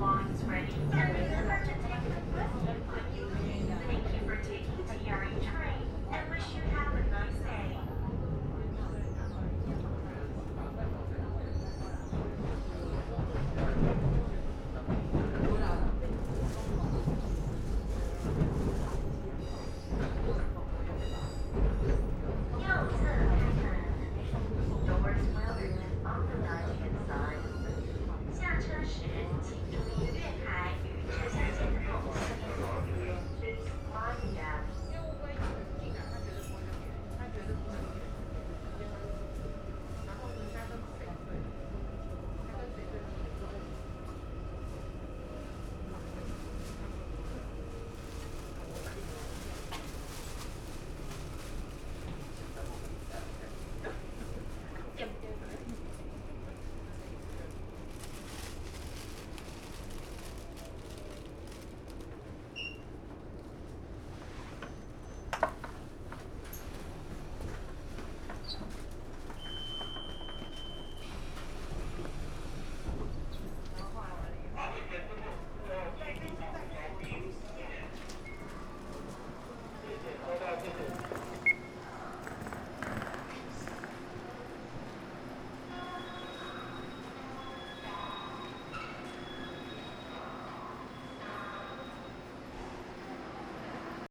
lines ready.